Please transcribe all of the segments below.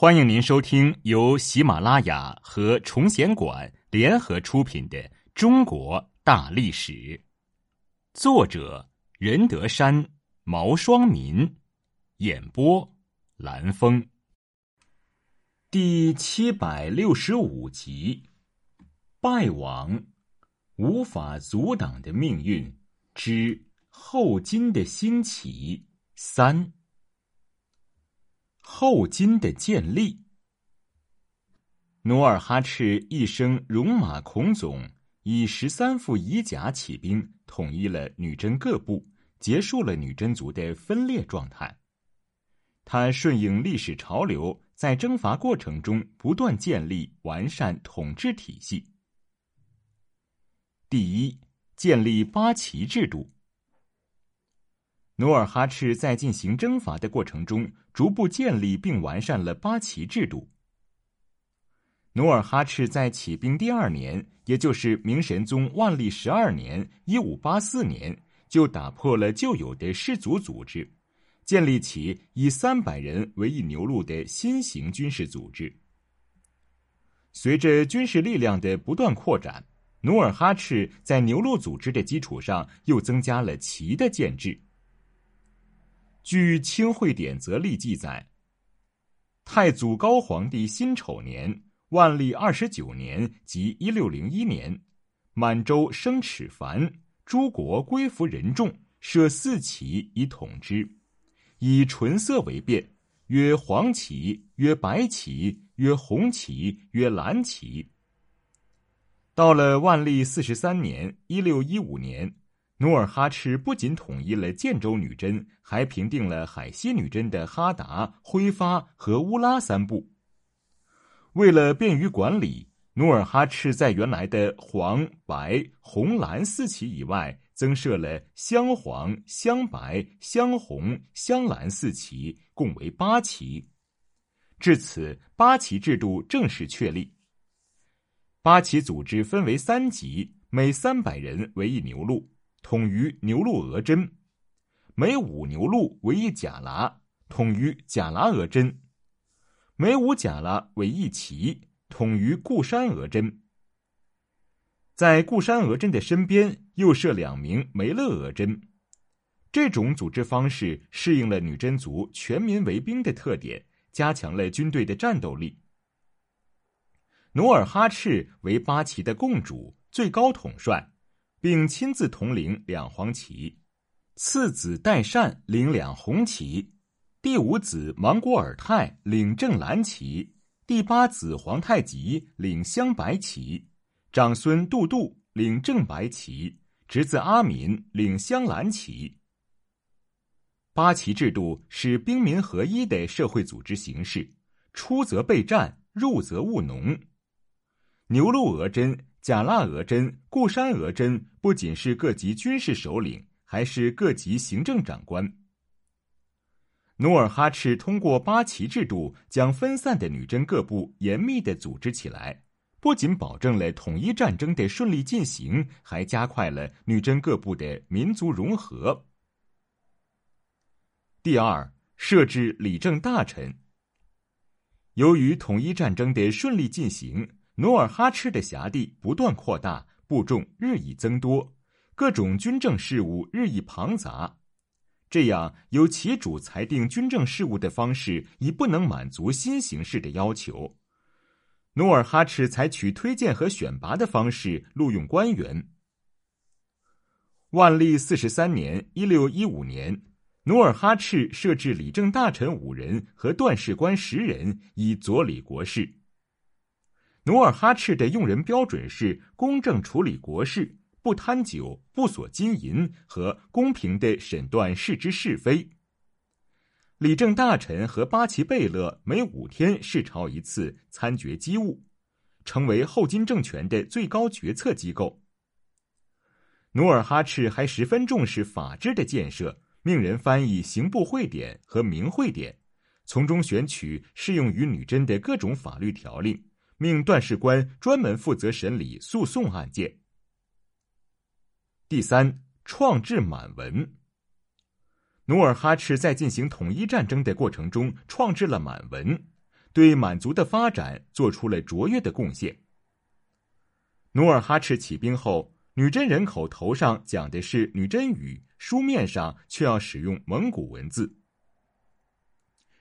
欢迎您收听由喜马拉雅和崇贤馆联合出品的《中国大历史》，作者任德山、毛双民，演播蓝峰。第七百六十五集：败亡，无法阻挡的命运之后金的兴起三。后金的建立，努尔哈赤一生戎马倥偬，以十三副仪甲起兵，统一了女真各部，结束了女真族的分裂状态。他顺应历史潮流，在征伐过程中不断建立完善统治体系。第一，建立八旗制度。努尔哈赤在进行征伐的过程中，逐步建立并完善了八旗制度。努尔哈赤在起兵第二年，也就是明神宗万历十二年（一五八四年），就打破了旧有的氏族组织，建立起以三百人为一牛录的新型军事组织。随着军事力量的不断扩展，努尔哈赤在牛录组织的基础上，又增加了旗的建制。据《清会典则例》记载，太祖高皇帝辛丑年（万历二十九年，即一六零一年），满洲生齿繁，诸国归服人众，设四旗以统之，以纯色为变，曰黄旗，曰白旗，曰红旗，曰蓝旗。到了万历四十三年（一六一五年）。努尔哈赤不仅统一了建州女真，还平定了海西女真的哈达、辉发和乌拉三部。为了便于管理，努尔哈赤在原来的黄、白、红、蓝四旗以外，增设了镶黄、镶白、镶红、镶蓝四旗，共为八旗。至此，八旗制度正式确立。八旗组织分为三级，每三百人为一牛录。统于牛鹿额真，每五牛鹿为一甲喇，统于甲喇额真；每五甲喇为一旗，统于固山额真。在固山额真的身边又设两名梅勒额真。这种组织方式适应了女真族全民为兵的特点，加强了军队的战斗力。努尔哈赤为八旗的共主，最高统帅。并亲自统领两黄旗，次子代善领两红旗，第五子莽古尔泰领正蓝旗，第八子皇太极领镶白旗，长孙杜度领正白旗，侄子阿敏领镶蓝旗。八旗制度是兵民合一的社会组织形式，出则备战，入则务农。牛录额真。贾腊额真、固山额真不仅是各级军事首领，还是各级行政长官。努尔哈赤通过八旗制度，将分散的女真各部严密的组织起来，不仅保证了统一战争的顺利进行，还加快了女真各部的民族融合。第二，设置理政大臣。由于统一战争的顺利进行。努尔哈赤的辖地不断扩大，部众日益增多，各种军政事务日益庞杂。这样由其主裁定军政事务的方式已不能满足新形势的要求。努尔哈赤采取推荐和选拔的方式录用官员。万历四十三年（一六一五年），努尔哈赤设置理政大臣五人和段事官十人，以佐理国事。努尔哈赤的用人标准是公正处理国事，不贪酒，不索金银，和公平的审断事之是非。理政大臣和八旗贝勒每五天视朝一次，参决机务，成为后金政权的最高决策机构。努尔哈赤还十分重视法制的建设，命人翻译刑部会典和明会典，从中选取适用于女真的各种法律条令。命段事官专门负责审理诉讼案件。第三，创制满文。努尔哈赤在进行统一战争的过程中，创制了满文。对满族的发展做出了卓越的贡献。努尔哈赤起兵后，女真人口头上讲的是女真语，书面上却要使用蒙古文字。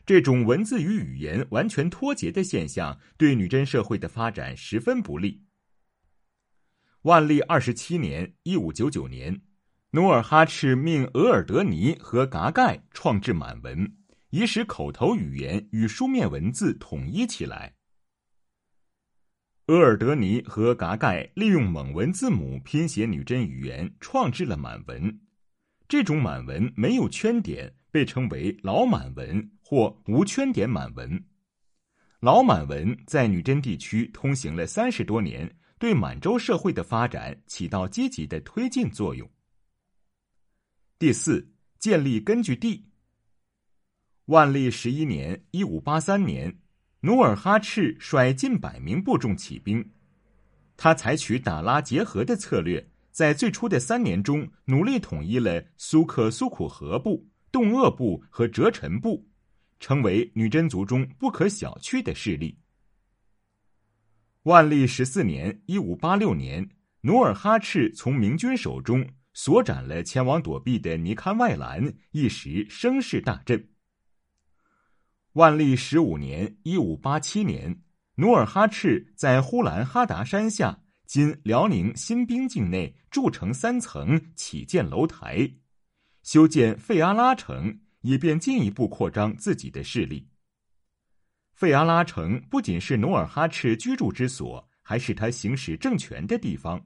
这种文字与语言完全脱节的现象，对女真社会的发展十分不利。万历二十七年（一五九九年），努尔哈赤命额尔德尼和噶盖创制满文，以使口头语言与书面文字统一起来。额尔德尼和噶盖利用蒙文字母拼写女真语言，创制了满文。这种满文没有圈点，被称为老满文。或无圈点满文，老满文在女真地区通行了三十多年，对满洲社会的发展起到积极的推进作用。第四，建立根据地。万历十一年（一五八三年），努尔哈赤率近百名部众起兵，他采取打拉结合的策略，在最初的三年中，努力统一了苏克苏库河部、洞鄂部和哲臣部。成为女真族中不可小觑的势力。万历十四年（一五八六年），努尔哈赤从明军手中所斩了前往躲避的尼堪外兰，一时声势大振。万历十五年（一五八七年），努尔哈赤在呼兰哈达山下（今辽宁新宾境内）筑成三层，起建楼台，修建费阿拉城。以便进一步扩张自己的势力。费阿拉城不仅是努尔哈赤居住之所，还是他行使政权的地方。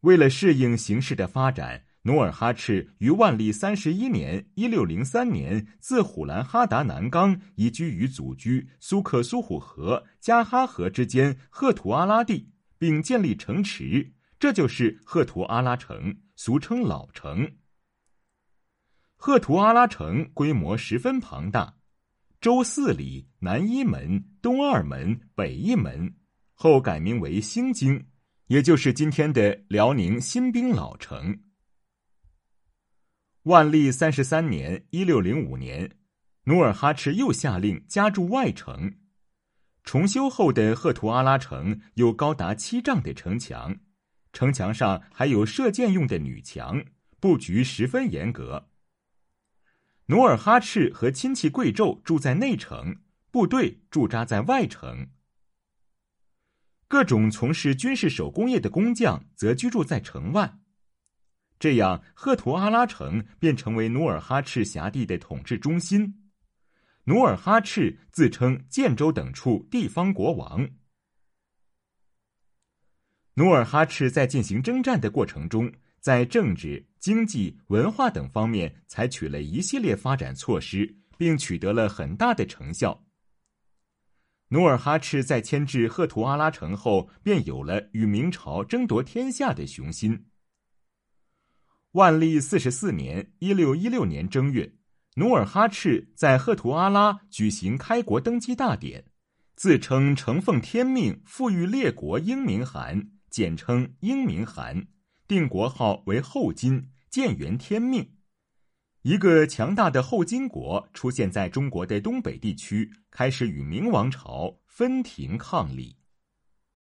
为了适应形势的发展，努尔哈赤于万历三十一年（一六零三年）自虎兰哈达南冈移居于祖居苏克苏虎河、加哈河之间赫图阿拉地，并建立城池，这就是赫图阿拉城，俗称老城。赫图阿拉城规模十分庞大，周四里，南一门，东二门，北一门，后改名为兴京，也就是今天的辽宁新兵老城。万历三十三年（一六零五年），努尔哈赤又下令加筑外城。重修后的赫图阿拉城有高达七丈的城墙，城墙上还有射箭用的女墙，布局十分严格。努尔哈赤和亲戚贵胄住在内城，部队驻扎在外城。各种从事军事手工业的工匠则居住在城外。这样，赫图阿拉城便成为努尔哈赤辖地的统治中心。努尔哈赤自称建州等处地方国王。努尔哈赤在进行征战的过程中。在政治、经济、文化等方面采取了一系列发展措施，并取得了很大的成效。努尔哈赤在迁至赫图阿拉城后，便有了与明朝争夺天下的雄心。万历四十四年（一六一六年）正月，努尔哈赤在赫图阿拉举行开国登基大典，自称承奉天命，赋予列国英明汗，简称英明汗。定国号为后金，建元天命，一个强大的后金国出现在中国的东北地区，开始与明王朝分庭抗礼。